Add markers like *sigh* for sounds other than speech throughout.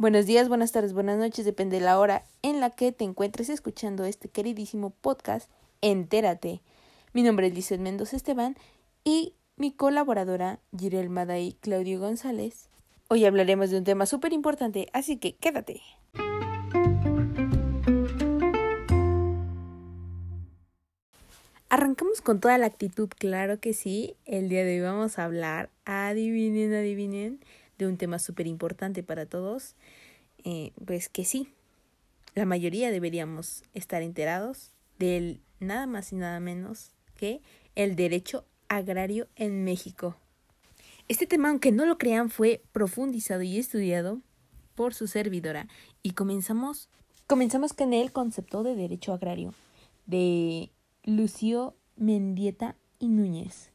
Buenos días, buenas tardes, buenas noches, depende de la hora en la que te encuentres escuchando este queridísimo podcast, Entérate. Mi nombre es Lizeth Mendoza Esteban y mi colaboradora Girel Maday Claudio González. Hoy hablaremos de un tema súper importante, así que quédate. Arrancamos con toda la actitud, claro que sí. El día de hoy vamos a hablar, adivinen, adivinen, de un tema súper importante para todos, eh, pues que sí, la mayoría deberíamos estar enterados del nada más y nada menos que el derecho agrario en México. Este tema, aunque no lo crean, fue profundizado y estudiado por su servidora y comenzamos comenzamos con el concepto de derecho agrario de Lucio Mendieta y Núñez,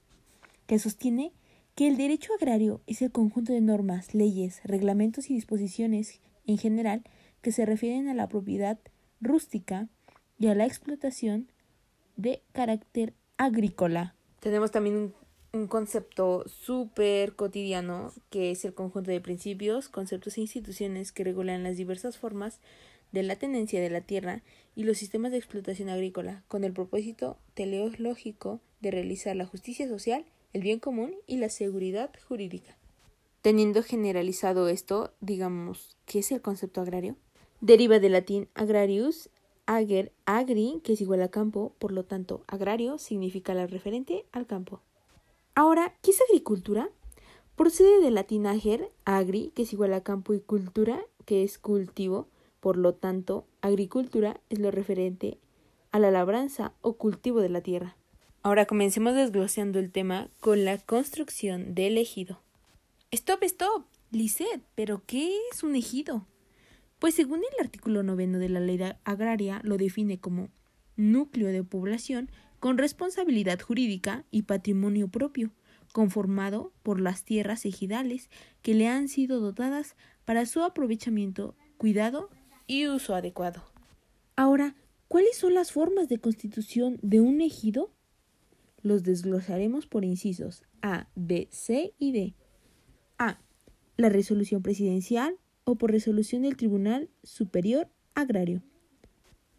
que sostiene que el derecho agrario es el conjunto de normas, leyes, reglamentos y disposiciones en general que se refieren a la propiedad rústica y a la explotación de carácter agrícola. Tenemos también un, un concepto súper cotidiano que es el conjunto de principios, conceptos e instituciones que regulan las diversas formas de la tenencia de la tierra y los sistemas de explotación agrícola, con el propósito teleológico de realizar la justicia social el bien común y la seguridad jurídica. Teniendo generalizado esto, digamos, ¿qué es el concepto agrario? Deriva del latín agrarius, ager, agri, que es igual a campo, por lo tanto, agrario significa la referente al campo. Ahora, ¿qué es agricultura? Procede del latín ager, agri, que es igual a campo, y cultura, que es cultivo, por lo tanto, agricultura es lo referente a la labranza o cultivo de la tierra. Ahora comencemos desglosando el tema con la construcción del ejido. Stop, stop, Lisette, ¿pero qué es un ejido? Pues según el artículo noveno de la ley agraria lo define como núcleo de población con responsabilidad jurídica y patrimonio propio, conformado por las tierras ejidales que le han sido dotadas para su aprovechamiento, cuidado y uso adecuado. Ahora, ¿cuáles son las formas de constitución de un ejido? Los desglosaremos por incisos A, B, C y D. A. La resolución presidencial o por resolución del Tribunal Superior Agrario.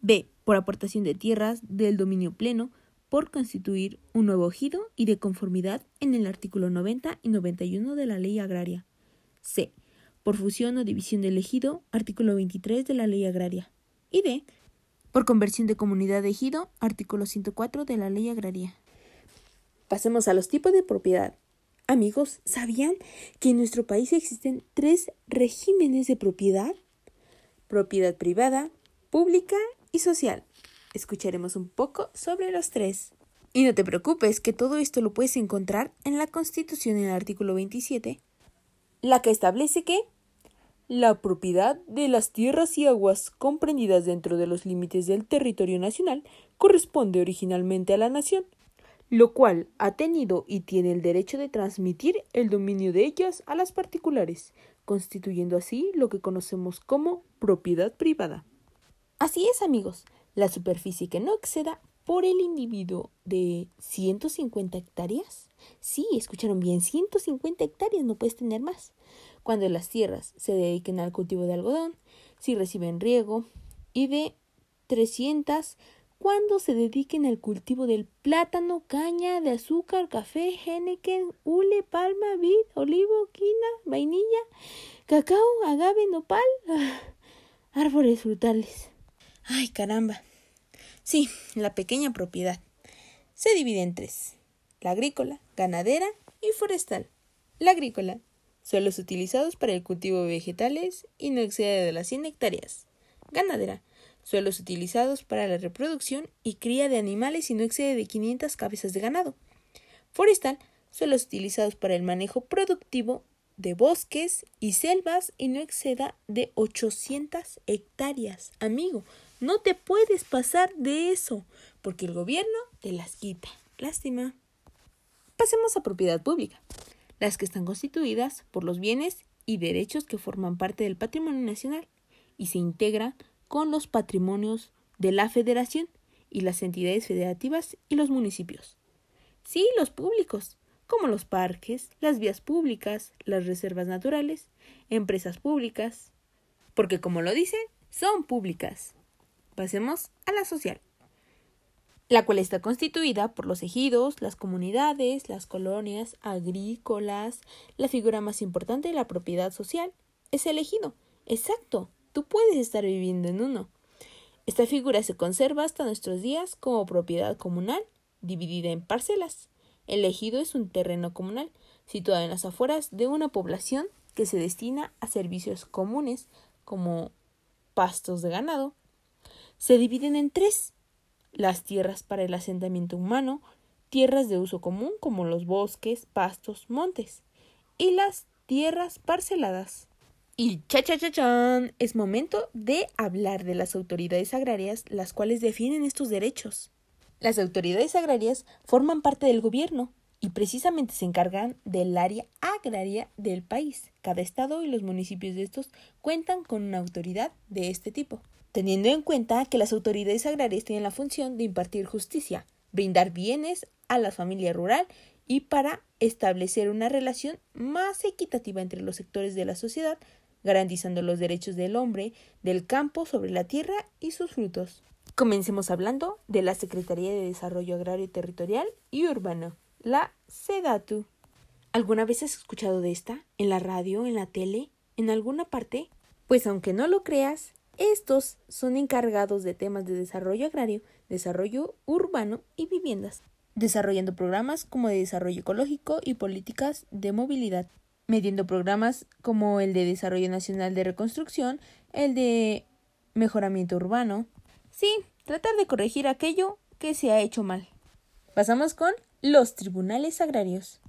B. Por aportación de tierras del dominio pleno por constituir un nuevo ejido y de conformidad en el artículo 90 y 91 de la Ley Agraria. C. Por fusión o división del ejido, artículo 23 de la Ley Agraria. Y D. Por conversión de comunidad de ejido, artículo 104 de la Ley Agraria. Pasemos a los tipos de propiedad. Amigos, ¿sabían que en nuestro país existen tres regímenes de propiedad? Propiedad privada, pública y social. Escucharemos un poco sobre los tres. Y no te preocupes, que todo esto lo puedes encontrar en la Constitución en el artículo 27, la que establece que la propiedad de las tierras y aguas comprendidas dentro de los límites del territorio nacional corresponde originalmente a la nación lo cual ha tenido y tiene el derecho de transmitir el dominio de ellas a las particulares, constituyendo así lo que conocemos como propiedad privada. Así es, amigos, la superficie que no exceda por el individuo de 150 hectáreas. Sí, escucharon bien, 150 hectáreas, no puedes tener más. Cuando las tierras se dediquen al cultivo de algodón, si reciben riego, y de 300 cuando se dediquen al cultivo del plátano, caña de azúcar, café, geneken, hule, palma, vid, olivo, quina, vainilla, cacao, agave, nopal, *sighs* árboles frutales. Ay, caramba. Sí, la pequeña propiedad. Se divide en tres. La agrícola, ganadera y forestal. La agrícola, suelos utilizados para el cultivo de vegetales y no excede de las 100 hectáreas. Ganadera, suelos utilizados para la reproducción y cría de animales y no excede de 500 cabezas de ganado. Forestal, suelos utilizados para el manejo productivo de bosques y selvas y no exceda de 800 hectáreas. Amigo, no te puedes pasar de eso, porque el gobierno te las quita. Lástima. Pasemos a propiedad pública, las que están constituidas por los bienes y derechos que forman parte del patrimonio nacional y se integran con los patrimonios de la Federación y las entidades federativas y los municipios. Sí, los públicos, como los parques, las vías públicas, las reservas naturales, empresas públicas, porque como lo dice, son públicas. Pasemos a la social, la cual está constituida por los ejidos, las comunidades, las colonias agrícolas. La figura más importante de la propiedad social es el ejido. Exacto, tú puedes estar viviendo en uno. Esta figura se conserva hasta nuestros días como propiedad comunal, dividida en parcelas. El ejido es un terreno comunal, situado en las afueras de una población que se destina a servicios comunes como pastos de ganado, se dividen en tres las tierras para el asentamiento humano, tierras de uso común como los bosques, pastos, montes, y las tierras parceladas. Y cha cha cha chan, es momento de hablar de las autoridades agrarias, las cuales definen estos derechos. Las autoridades agrarias forman parte del gobierno y precisamente se encargan del área agraria del país. Cada estado y los municipios de estos cuentan con una autoridad de este tipo, teniendo en cuenta que las autoridades agrarias tienen la función de impartir justicia, brindar bienes a la familia rural y para establecer una relación más equitativa entre los sectores de la sociedad, garantizando los derechos del hombre, del campo sobre la tierra y sus frutos. Comencemos hablando de la Secretaría de Desarrollo Agrario Territorial y Urbano la SEDATU. ¿Alguna vez has escuchado de esta? ¿En la radio? ¿En la tele? ¿En alguna parte? Pues aunque no lo creas, estos son encargados de temas de desarrollo agrario, desarrollo urbano y viviendas, desarrollando programas como de desarrollo ecológico y políticas de movilidad, mediendo programas como el de Desarrollo Nacional de Reconstrucción, el de Mejoramiento Urbano. Sí, tratar de corregir aquello que se ha hecho mal. Pasamos con los tribunales agrarios,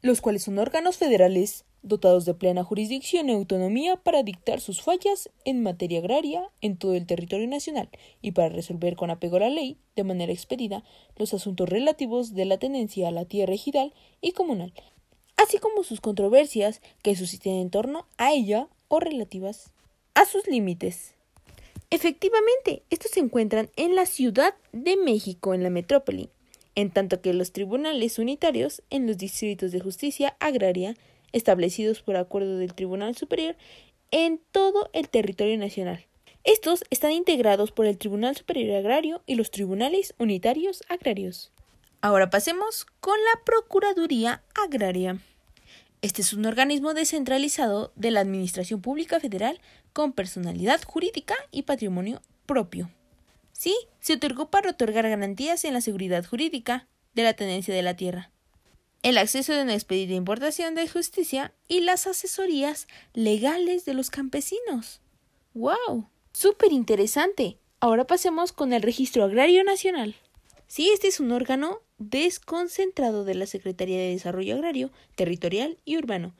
los cuales son órganos federales dotados de plena jurisdicción y autonomía para dictar sus fallas en materia agraria en todo el territorio nacional y para resolver con apego a la ley, de manera expedida, los asuntos relativos de la tenencia a la tierra ejidal y comunal, así como sus controversias que susciten en torno a ella o relativas a sus límites. Efectivamente, estos se encuentran en la Ciudad de México, en la metrópoli, en tanto que los tribunales unitarios en los distritos de justicia agraria establecidos por acuerdo del Tribunal Superior en todo el territorio nacional. Estos están integrados por el Tribunal Superior Agrario y los Tribunales Unitarios Agrarios. Ahora pasemos con la Procuraduría Agraria. Este es un organismo descentralizado de la Administración Pública Federal con personalidad jurídica y patrimonio propio. Sí, se otorgó para otorgar garantías en la seguridad jurídica de la tenencia de la tierra, el acceso de una expedita importación de justicia y las asesorías legales de los campesinos. ¡Wow! ¡Súper interesante! Ahora pasemos con el Registro Agrario Nacional. Sí, este es un órgano desconcentrado de la Secretaría de Desarrollo Agrario, Territorial y Urbano,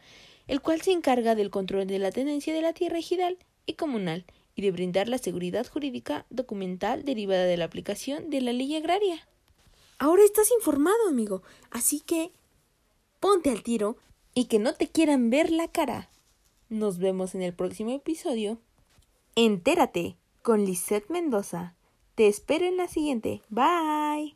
el cual se encarga del control de la tenencia de la tierra ejidal y comunal y de brindar la seguridad jurídica documental derivada de la aplicación de la ley agraria. Ahora estás informado, amigo, así que ponte al tiro y que no te quieran ver la cara. Nos vemos en el próximo episodio. Entérate con Lisette Mendoza. Te espero en la siguiente. Bye.